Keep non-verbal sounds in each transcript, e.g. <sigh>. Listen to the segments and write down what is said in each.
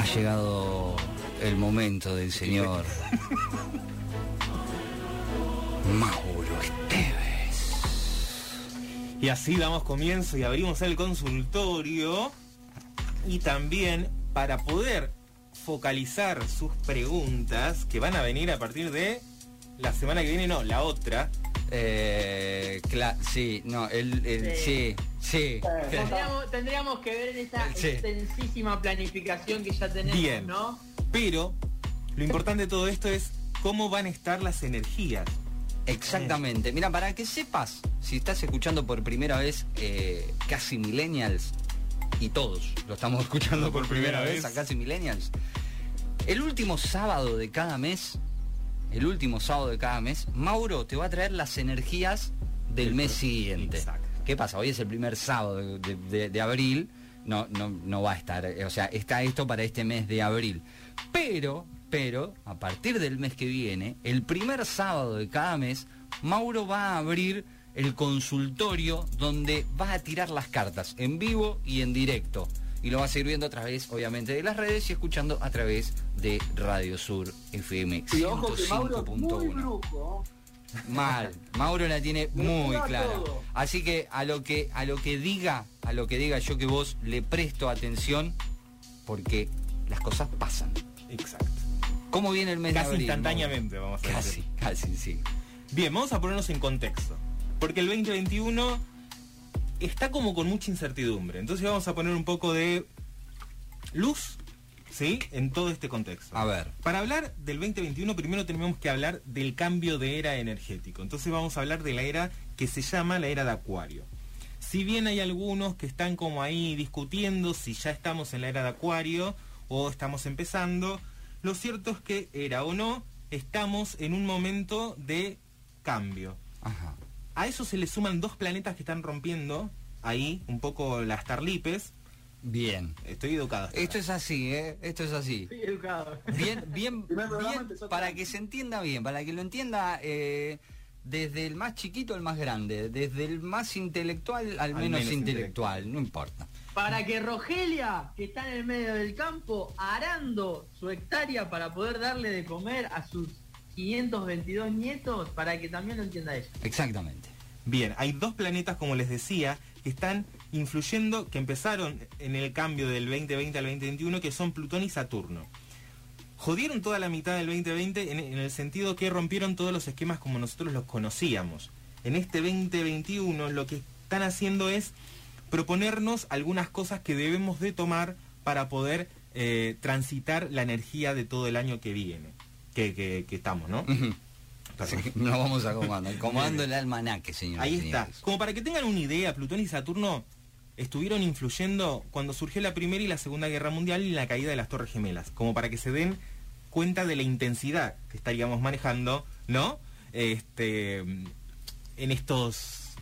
Ha llegado el momento del señor Mauro Esteves. Y así damos comienzo y abrimos el consultorio. Y también para poder focalizar sus preguntas que van a venir a partir de la semana que viene, no, la otra. Eh, cla- sí, no, el, el- sí, sí. Tendríamos, tendríamos que ver en esa Sí. extensísima planificación que ya tenemos, Bien. ¿no? Pero lo importante de todo esto es cómo van a estar las energías. Exactamente. Mira, para que sepas, si estás escuchando por primera vez eh, Casi Millennials, y todos lo estamos escuchando por primera vez a Casi Millennials, el último sábado de cada mes, el último sábado de cada mes, Mauro te va a traer las energías del mes siguiente. Exacto. ¿Qué pasa? Hoy es el primer sábado de, de- de- de abril, no, no, no va a estar, eh, o sea, está esto para este mes de abril. Pero, pero, a partir del mes que viene, el primer sábado de cada mes, Mauro va a abrir el consultorio donde va a tirar las cartas en vivo y en directo. Y lo va a seguir viendo a través, obviamente, de las redes y escuchando a través de Radio Sur FM Y ojo que Mauro es muy 105.1. Mal. Mauro la tiene muy clara. Así que a lo que a lo que diga, a lo que diga yo que vos le presto atención porque las cosas pasan. Exacto. ¿Cómo viene el mes de Casi abril, instantáneamente, Mauro? vamos a Casi, decir. casi, sí. Bien, vamos a ponernos en contexto. Porque el 2021 está como con mucha incertidumbre. Entonces vamos a poner un poco de luz, ¿sí? En todo este contexto. A ver. Para hablar del 2021, primero tenemos que hablar del cambio de era energético. Entonces vamos a hablar de la era que se llama la era de Acuario. Si bien hay algunos que están como ahí discutiendo si ya estamos en la era de Acuario o estamos empezando, lo cierto es que era o no, estamos en un momento de cambio. Ajá. A eso se le suman dos planetas que están rompiendo ahí un poco las tarlipes. Bien. Estoy educado. hasta Esto ahora. es así, ¿eh? Esto es así. Sí, educado. Bien, bien, <laughs> bien, para que se entienda bien, para que lo entienda eh, desde el más chiquito al más grande, desde el más intelectual al, menos, menos intelectual, no importa. Para que Rogelia, que está en el medio del campo, arando su hectárea para poder darle de comer a sus 522 nietos, para que también lo entienda ella. Exactamente. Bien, hay dos planetas, como les decía, que están influyendo, que empezaron en el cambio del 2020 al 2021, que son Plutón y Saturno. Jodieron toda la mitad del 2020 en, en el sentido que rompieron todos los esquemas como nosotros los conocíamos. En este 2021 lo que están haciendo es proponernos algunas cosas que debemos de tomar para poder eh, transitar la energía de todo el año que viene, que, que- que estamos, ¿no? Sí, nos vamos a comando. <laughs> Comando el almanaque, señor. Ahí está. Como para que tengan una idea, Plutón y Saturno estuvieron influyendo cuando surgió la Primera y la Segunda Guerra Mundial y la caída de las Torres Gemelas. Como para que se den cuenta de la intensidad que estaríamos manejando, ¿no? Este, en estos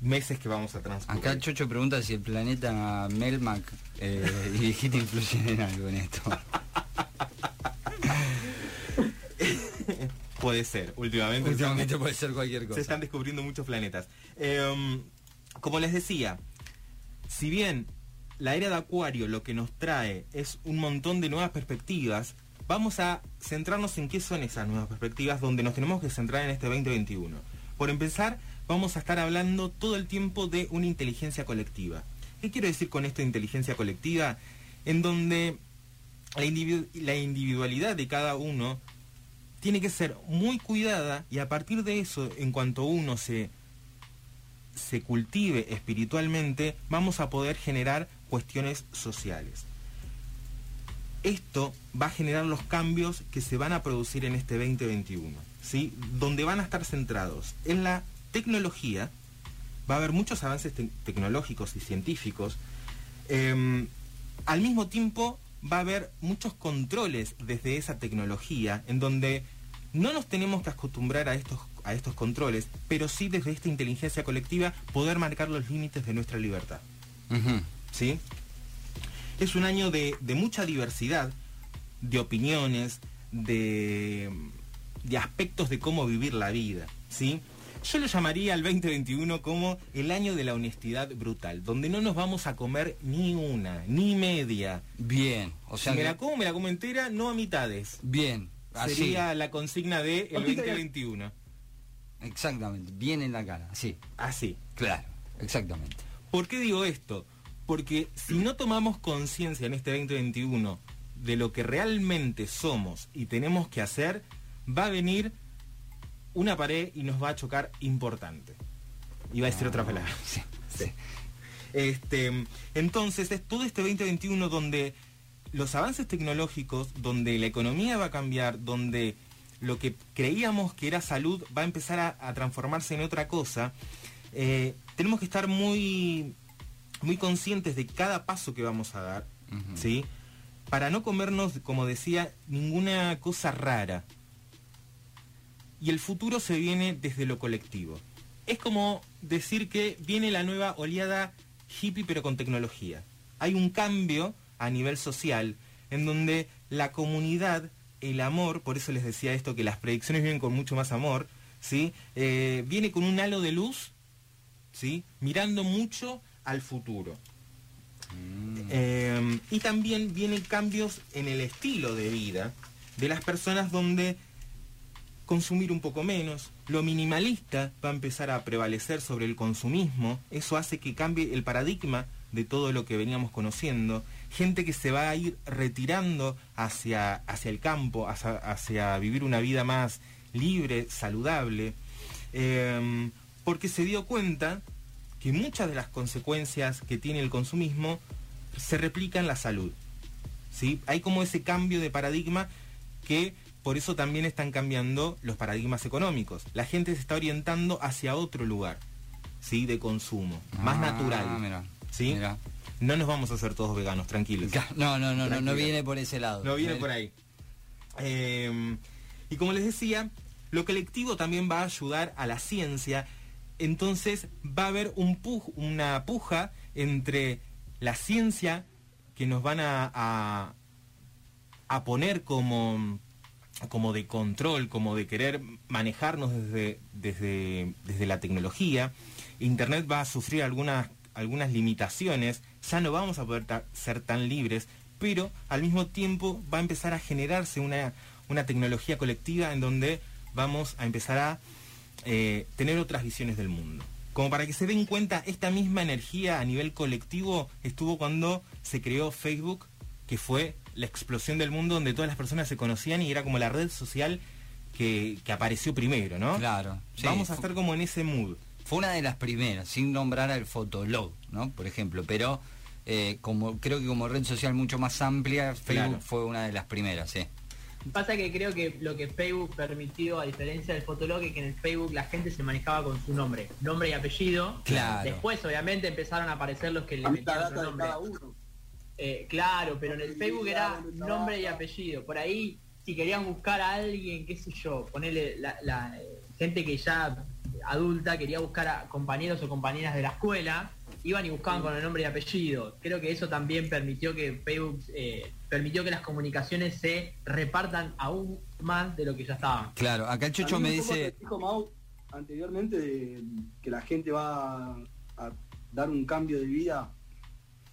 meses que vamos a transcurrir. Acá Chocho pregunta si el planeta Melmac eh, y Hit influyen en algo en esto. <laughs> Puede ser, últimamente. Últimamente puede ser cualquier se cosa. están descubriendo muchos planetas. Em, como les decía, si bien la era de Acuario lo que nos trae es un montón de nuevas perspectivas, vamos a centrarnos en qué son esas nuevas perspectivas donde nos tenemos que centrar en este 2021. Por empezar, vamos a estar hablando todo el tiempo de una inteligencia colectiva. ¿Qué quiero decir con esto de inteligencia colectiva? En donde la, la individualidad de cada uno tiene que ser muy cuidada y a partir de eso, en cuanto uno se, se cultive espiritualmente, vamos a poder generar cuestiones sociales. Esto va a generar los cambios que se van a producir en este 2021, ¿sí? Donde van a estar centrados en la tecnología, va a haber muchos avances te- tecnológicos y científicos, Em, al mismo tiempo va a haber muchos controles desde esa tecnología en donde no nos tenemos que acostumbrar a estos, a estos controles, pero sí desde esta inteligencia colectiva poder marcar los límites de nuestra libertad. ¿sí? Es un año de, de mucha diversidad, de opiniones, de, de aspectos de cómo vivir la vida, ¿sí? Yo lo llamaría al 2021 como el año de la honestidad brutal, donde no nos vamos a comer ni una, ni media. Bien, o sea si me la como, me la como entera, no a mitades. bien, así, Sería la consigna de el Hojita de- 2021. Exactamente, bien en la cara, sí, Así. claro, exactamente. ¿Por qué digo esto? Porque si no tomamos conciencia en este 2021 de lo que realmente somos y tenemos que hacer, va a venir una pared y nos va a chocar importante. Iba a decir otra palabra. <laughs> Sí, sí. Este, entonces es todo este 2021 donde los avances tecnológicos, donde la economía va a cambiar, donde lo que creíamos que era salud va a empezar a, a transformarse en otra cosa, eh, tenemos que estar muy, muy conscientes de cada paso que vamos a dar. ¿sí? Para no comernos, como decía, ninguna cosa rara. Y el futuro se viene desde lo colectivo. Es como decir que viene la nueva oleada hippie pero con tecnología. Hay un cambio a nivel social en donde la comunidad, el amor, por eso les decía esto, que las predicciones vienen con mucho más amor, ¿sí? Eh, viene con un halo de luz, ¿sí? Mirando mucho al futuro. Eh, y también vienen cambios en el estilo de vida de las personas donde consumir un poco menos, lo minimalista va a empezar a prevalecer sobre el consumismo, eso hace que cambie el paradigma de todo lo que veníamos conociendo, gente que se va a ir retirando hacia, hacia el campo, hacia, hacia vivir una vida más libre, saludable, eh, porque se dio cuenta que muchas de las consecuencias que tiene el consumismo se replican en la salud. ¿sí? Hay como ese cambio de paradigma que por eso también están cambiando los paradigmas económicos. La gente se está orientando hacia otro lugar, ¿sí? De consumo, más Ah, natural. mira, ¿sí? No nos vamos a hacer todos veganos, tranquilos. <laughs> No, no, no, no, no viene por ese lado. No viene por ahí. Eh, y como les decía, lo colectivo también va a ayudar a la ciencia. Entonces va a haber un puj- una puja entre la ciencia que nos van a, a, a poner como, como de control, como de querer manejarnos desde, desde, desde la tecnología. Internet va a sufrir algunas, algunas limitaciones, ya no vamos a poder ta- ser tan libres, pero al mismo tiempo va a empezar a generarse una, una tecnología colectiva en donde vamos a empezar a eh, tener otras visiones del mundo. Como para que se den cuenta, esta misma energía a nivel colectivo estuvo cuando se creó Facebook, que fue la explosión del mundo donde todas las personas se conocían y era como la red social que, que apareció primero, ¿no? Claro. sí. Vamos a estar como en ese mood. Fue una de las primeras, sin nombrar al Fotolog, ¿no? Por ejemplo, pero eh, como creo que como red social mucho más amplia, Facebook Claro. fue una de las primeras, sí. Pasa que creo que lo que Facebook permitió, a diferencia del Fotolog, es que en el Facebook la gente se manejaba con su nombre, nombre y apellido. Claro. Después, obviamente, empezaron a aparecer los que le data de nombre. cada uno. Eh, claro, pero en el Facebook era nombre y apellido. Por ahí, si querían buscar a alguien, qué sé yo, ponerle la, la, eh, gente que ya adulta quería buscar a compañeros o compañeras de la escuela, iban y buscaban con el nombre y apellido. Creo que eso también permitió que Facebook eh, permitió que las comunicaciones se repartan aún más de lo que ya estaban. Claro, acá el Chocho me dice, dijo Mau anteriormente de que la gente va a dar un cambio de vida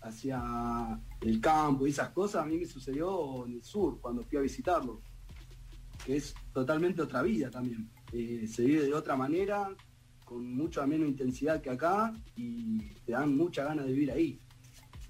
hacia el campo y esas cosas. A mí me sucedió en el sur cuando fui a visitarlo, que es totalmente otra vida también. Eh, se vive de otra manera, con mucha menos intensidad que acá y te dan mucha ganas de vivir ahí.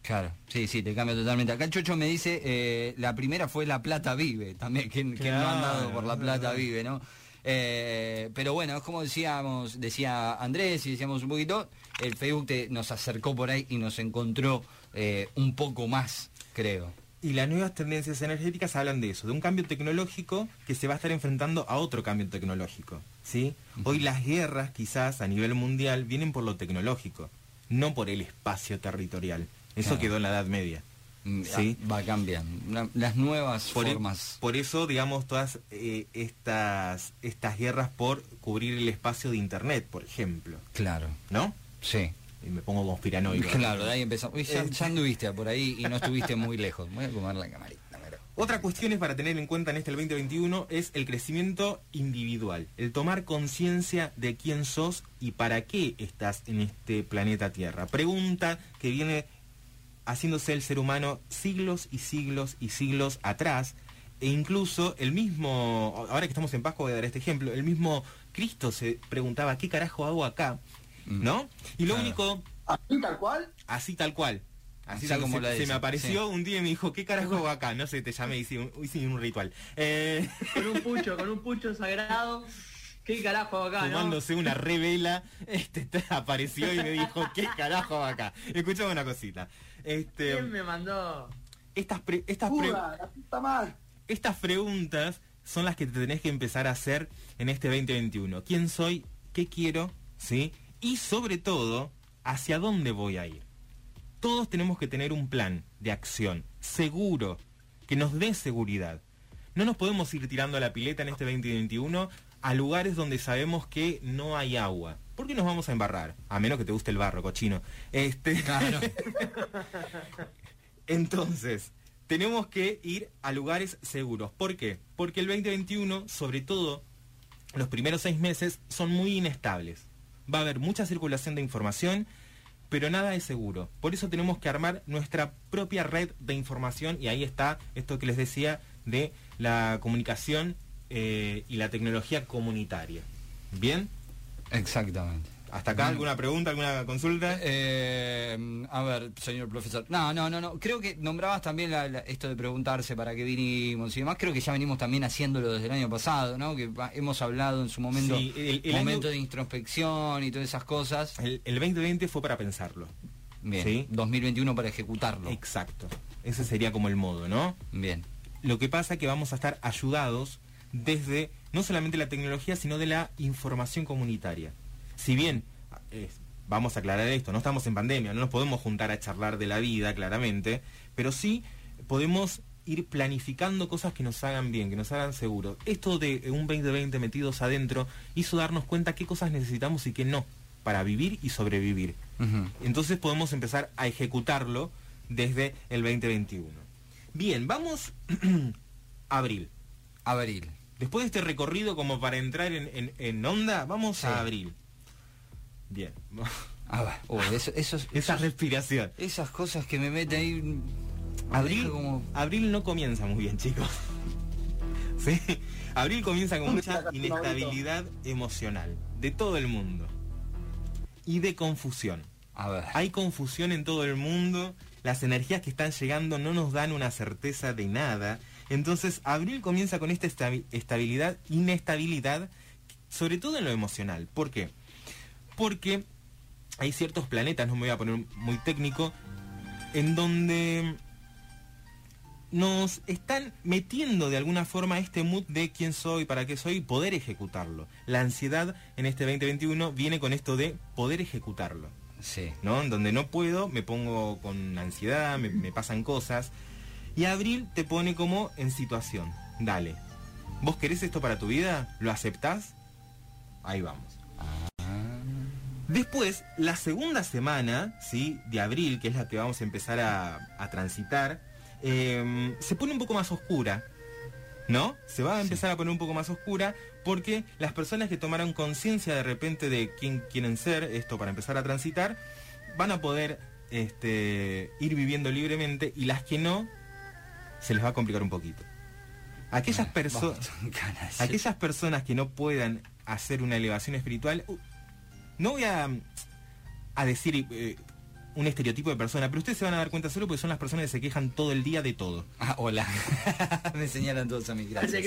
claro, sí, sí, te cambia totalmente. Acá el Chocho me dice, eh, la primera fue La Plata Vive, también, que, no ha Claro, andado por La Plata. Vive, ¿no? Eh, pero bueno, es como decíamos, decía Andrés y decíamos un poquito, el Facebook te- nos acercó por ahí y nos encontró eh, un poco más, creo. Y las nuevas tendencias energéticas hablan de eso, de un cambio tecnológico que se va a estar enfrentando a otro cambio tecnológico. ¿sí? Hoy las guerras, quizás a nivel mundial, vienen por lo tecnológico, no por el espacio territorial. Eso Claro. quedó en la Edad Media. Mm, Sí. ah, Va cambiando. La- las nuevas Por, e- formas. por eso, digamos, todas eh, estas, estas guerras por cubrir el espacio de Internet, por ejemplo. Claro, ¿No? sí. Y me pongo conspiranoico. <laughs> Claro, de ahí empezamos. Uy, ya, Eh, ya anduviste por ahí y no estuviste muy lejos. Voy a comer la camarita, pero. Otra cuestión para tener en cuenta en este 2021 es el crecimiento individual, el tomar conciencia de quién sos y para qué estás en este planeta Tierra. Pregunta que viene haciéndose el ser humano siglos y siglos y siglos atrás. E incluso el mismo, ahora que estamos en Pascua voy a dar este ejemplo, el mismo Cristo se preguntaba, ¿qué carajo hago acá? ¿No? Y lo Claro. único, Así tal cual. así tal cual. Así, Así tal como como la se, se me apareció sí. un día y me dijo, ¿qué carajo hago acá? No sé, te llamé y hice un, hice un ritual. Eh, <laughs> Con un pucho, con un pucho sagrado. ¿Qué carajo hago acá, no? fumándose una revela, este te apareció y me dijo, ¿qué carajo hago acá? Escuchame una cosita. Este, ¿Quién me mandó? estas pre- estas pre- la. Estas preguntas son las que te tenés que empezar a hacer en este 2021. ¿Quién soy? ¿Qué quiero? ¿Sí? Y sobre todo, ¿hacia dónde voy a ir? Todos tenemos que tener un plan de acción seguro, que nos dé seguridad. No nos podemos ir tirando a la pileta en este 2021 a lugares donde sabemos que no hay agua. ¿Por qué nos vamos a embarrar? A menos que te guste el barro, cochino. Este... Claro. <laughs> Entonces, tenemos que ir a lugares seguros. ¿Por qué? Porque el 2021, sobre todo los primeros seis meses, son muy inestables. Va a haber mucha circulación de información, pero nada es seguro. Por eso tenemos que armar nuestra propia red de información y ahí está esto que les decía de la comunicación eh, y la tecnología comunitaria. ¿Bien? Exactamente. ¿Hasta acá alguna pregunta, alguna consulta? Eh, a ver, señor profesor. No, no, no, no. Creo que nombrabas también la- la- esto de preguntarse para qué vinimos y demás. Creo que ya venimos también haciéndolo desde el año pasado, ¿no? Que hemos hablado en su momento, Sí, el- el momento año- de introspección y todas esas cosas. El, el 2020 fue para pensarlo. Bien. Sí. 2021 para ejecutarlo. Exacto. Ese sería como el modo, ¿no? Bien. Lo que pasa es que vamos a estar ayudados desde no solamente la tecnología, sino de la información comunitaria. Si bien, eh, vamos a aclarar esto, no estamos en pandemia, no nos podemos juntar a charlar de la vida, claramente, pero sí podemos ir planificando cosas que nos hagan bien, que nos hagan seguros. Esto de un 2020 metidos adentro hizo darnos cuenta qué cosas necesitamos y qué no para vivir y sobrevivir. Entonces podemos empezar a ejecutarlo desde el 2021. Bien, vamos <clears throat> a abril. Abril. Después de este recorrido como para entrar en, en- en onda, vamos Sí. a abril. Bien. A ver. Oh, eso- esos- Esa esos- respiración. esas cosas que me meten ahí. Abril, como. abril no comienza muy bien, chicos. <laughs> ¿Sí? Abril comienza con mucha inestabilidad emocional de todo el mundo. Y de confusión. A ver. Hay confusión en todo el mundo, las energías que están llegando no nos dan una certeza de nada. Entonces, abril comienza con esta estabi- estabilidad, inestabilidad, sobre todo en lo emocional. ¿Por qué? Porque hay ciertos planetas, no me voy a poner muy técnico, en donde nos están metiendo de alguna forma este mood de quién soy, para qué soy y poder ejecutarlo. La ansiedad en este 2021 viene con esto de poder ejecutarlo. Sí. ¿no? En donde no puedo, me pongo con ansiedad, me, me pasan cosas. Y abril te pone como en situación. Dale. ¿Vos querés esto para tu vida? ¿Lo aceptás? Ahí vamos. Después, la segunda semana, ¿sí? De abril, que es la que vamos a empezar a, a transitar, eh, se pone un poco más oscura. ¿No? Se va a empezar a poner un poco más oscura porque las personas que tomaron conciencia de repente de quién quieren ser, esto para empezar a transitar, van a poder este, ir viviendo libremente y las que no, se les va a complicar un poquito. Aquellas, perso- ganas. aquellas personas que no puedan hacer una elevación espiritual, no voy a, a decir eh, un estereotipo de persona, pero ustedes se van a dar cuenta solo porque son las personas que se quejan todo el día de todo. Ah, hola. <laughs> me señalan todos a mí, gracias.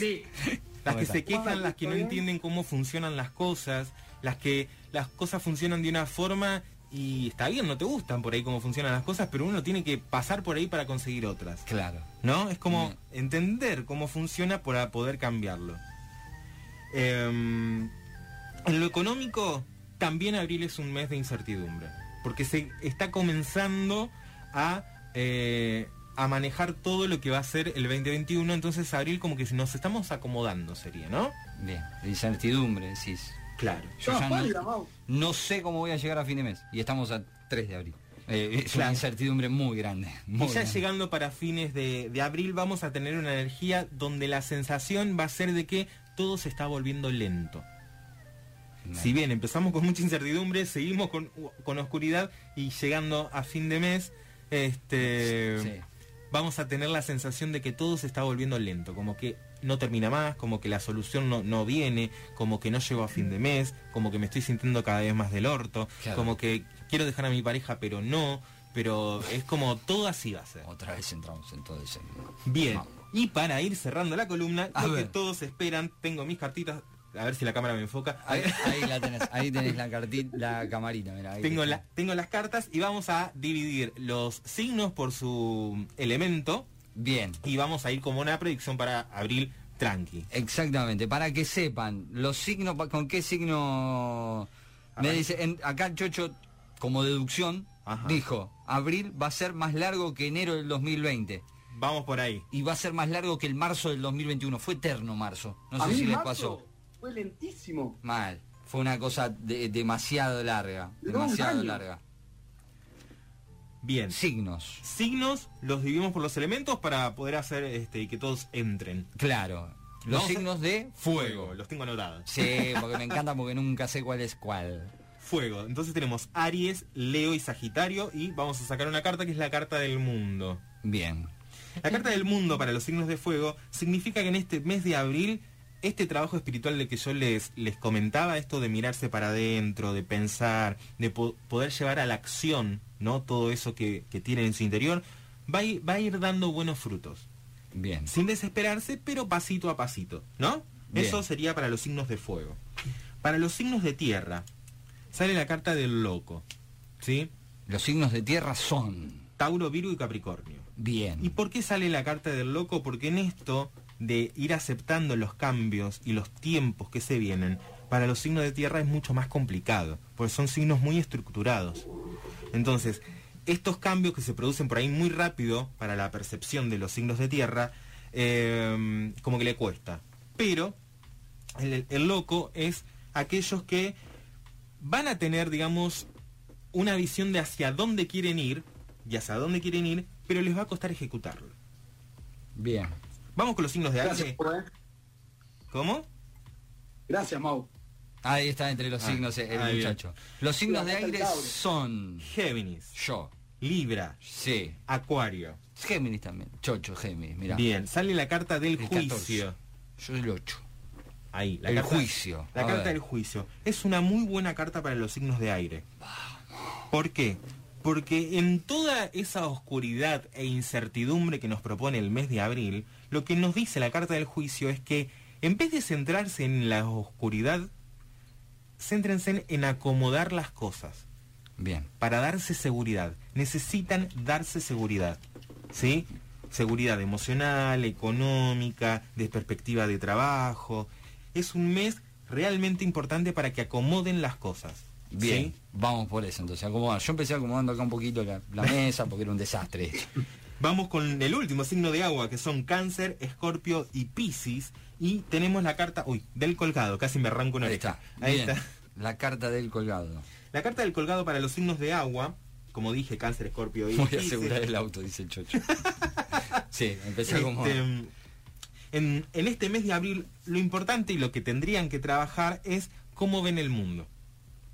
Las ¿Cómo que se quejan, las que no entienden cómo funcionan las cosas, las que las cosas funcionan de una forma y está bien, no te gustan por ahí cómo funcionan las cosas, pero uno tiene que pasar por ahí para conseguir otras. Claro. ¿No? Es como Bien. entender cómo funciona para poder cambiarlo. Em, en lo económico, también abril es un mes de incertidumbre, porque se está comenzando a, eh, a manejar todo lo que va a ser el 2021, entonces abril como que nos estamos acomodando sería, ¿no? Bien. De incertidumbre, decís. Claro. Yo No, ya pálida, no, sé cómo voy a llegar a fin de mes. Y estamos a 3 de abril. Eh, es Claro. una incertidumbre muy grande. muy y ya grande. llegando para fines de, de abril vamos a tener una energía donde la sensación va a ser de que todo se está volviendo lento. Si bien empezamos con mucha incertidumbre, seguimos con, con oscuridad y llegando a fin de mes, este, Sí. vamos a tener la sensación de que todo se está volviendo lento, como que no termina más, como que la solución no, no viene, como que no llego a fin de mes, como que me estoy sintiendo cada vez más del orto, Claro. como que quiero dejar a mi pareja pero no, pero es como todo así va a ser. Otra vez entramos en todo ese... Bien, y para ir cerrando la columna, A lo que todos esperan, tengo mis cartitas, a ver si la cámara me enfoca. Ahí, ahí la tenés, ahí tenés la cartita, la camarita, mirá. ahí Tengo, la, tengo las cartas y vamos a dividir los signos por su elemento Bien, y vamos a ir como una predicción para abril tranqui. exactamente, para que sepan, los signos, ¿con qué signo? A Me dice, en- acá Chocho, como deducción, Ajá. dijo, abril va a ser más largo que enero del 2020. Vamos por ahí. Y va a ser más largo que el marzo del 2021. Fue eterno marzo. No sé si les marzo pasó. Fue lentísimo. Mal. Fue una cosa de- demasiado larga. Demasiado larga. Bien. Signos. Signos los dividimos por los elementos para poder hacer este, que todos entren. Claro. Los Vamos a- signos de fuego. Los tengo anotados. Sí, porque me encanta porque nunca sé cuál es cuál. Fuego. Entonces tenemos Aries, Leo y Sagitario y vamos a sacar una carta que es la carta del mundo. Bien. La carta del mundo para los signos de fuego significa que en este mes de abril, este trabajo espiritual de que yo les, les comentaba, esto de mirarse para adentro, de pensar, de po- poder llevar a la acción, ¿no? Todo eso que, que tienen en su interior, va a, ir, va a ir dando buenos frutos. Bien. Sin desesperarse, pero pasito a pasito, ¿no? Bien. Eso sería para los signos de fuego. Para los signos de tierra, sale la carta del loco, ¿sí? Los signos de tierra son. Tauro, Virgo y Capricornio. Bien. ¿Y por qué sale la carta del loco? Porque en esto de ir aceptando los cambios y los tiempos que se vienen, para los signos de tierra es mucho más complicado, porque son signos muy estructurados. Entonces, estos cambios que se producen por ahí muy rápido para la percepción de los signos de tierra, eh, como que le cuesta. Pero el, el loco es aquellos que van a tener, digamos, una visión de hacia dónde quieren ir y hacia dónde quieren ir, pero les va a costar ejecutarlo. Bien. Vamos con los signos de Gracias, aire. Mau, eh. ¿Cómo? Gracias, Mau. Ahí está entre los Ah, signos el ahí muchacho. Los signos de el aire son. Géminis, Yo. Libra, Sí. Acuario. Géminis también. Chocho, Géminis, mira. Bien, sale la carta del El 14. juicio. Yo el 8. Ahí, la El carta, juicio. La A carta ver. del juicio. Es una muy buena carta para los signos de aire. ¿Por qué? Porque en toda esa oscuridad e incertidumbre que nos propone el mes de abril, lo que nos dice la carta del juicio es que en vez de centrarse en la oscuridad, céntrense en acomodar las cosas Bien. para darse seguridad. Necesitan darse seguridad. ¿Sí? Seguridad emocional, económica, de perspectiva de trabajo. Es un mes realmente importante para que acomoden las cosas. Bien. ¿sí? Vamos por eso entonces. Acomodar. Yo empecé acomodando acá un poquito la, la <laughs> mesa porque era un desastre. Vamos con el último signo de agua, que son Cáncer, Escorpio y Piscis. Y tenemos la carta, uy, del colgado, casi me arranco una Ahí está. Ahí Bien. está. La carta del colgado. La carta del colgado para los signos de agua, como dije, Cáncer, Escorpio y <laughs> Voy a asegurar el auto, dice el chocho. <laughs> sí, empecé a acomodar. Este, en, en este mes de abril, lo importante y lo que tendrían que trabajar es cómo ven el mundo.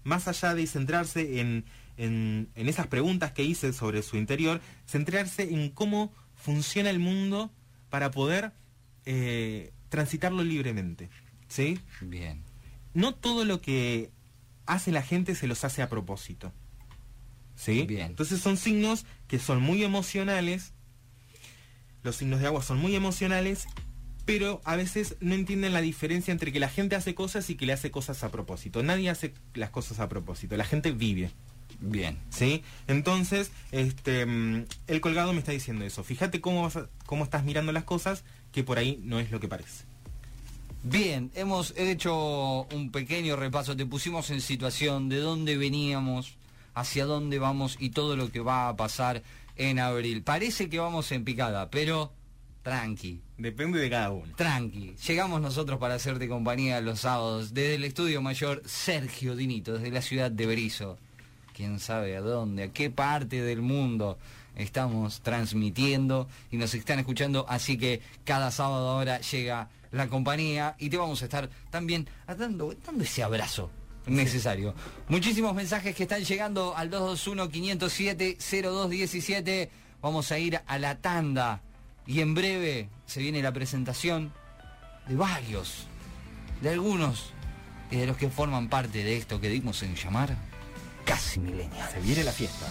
Más allá de centrarse en, en- en esas preguntas que hice sobre su interior, centrarse en cómo funciona el mundo para poder eh, transitarlo libremente. ¿Sí? Bien. No todo lo que hace la gente se los hace a propósito. ¿Sí? Bien. Entonces son signos que son muy emocionales. Los signos de agua son muy emocionales, pero a veces no entienden la diferencia entre que la gente hace cosas y que le hace cosas a propósito. Nadie hace las cosas a propósito, la gente vive. Bien. ¿Sí? Entonces, este, mm, el colgado me está diciendo eso. Fíjate cómo, vas a- cómo estás mirando las cosas, que por ahí no es lo que parece. Bien, hemos hecho un pequeño repaso, te pusimos en situación de dónde veníamos, hacia dónde vamos y todo lo que va a pasar en abril. Parece que vamos en picada, pero tranqui, Depende de cada uno. tranqui. Llegamos nosotros para hacerte compañía los sábados desde el estudio mayor Sergio Dinito, desde la ciudad de Berizo. quién sabe a dónde, a qué parte del mundo estamos transmitiendo y nos están escuchando, así que cada sábado ahora llega la compañía y te vamos a estar también dando, dando ese abrazo necesario. Muchísimos mensajes que están llegando al 221-507-0217. Vamos a ir a la tanda y en breve se viene la presentación de varios, de algunos y de los que forman parte de esto que dimos en llamar casi milenial. Se viene la fiesta.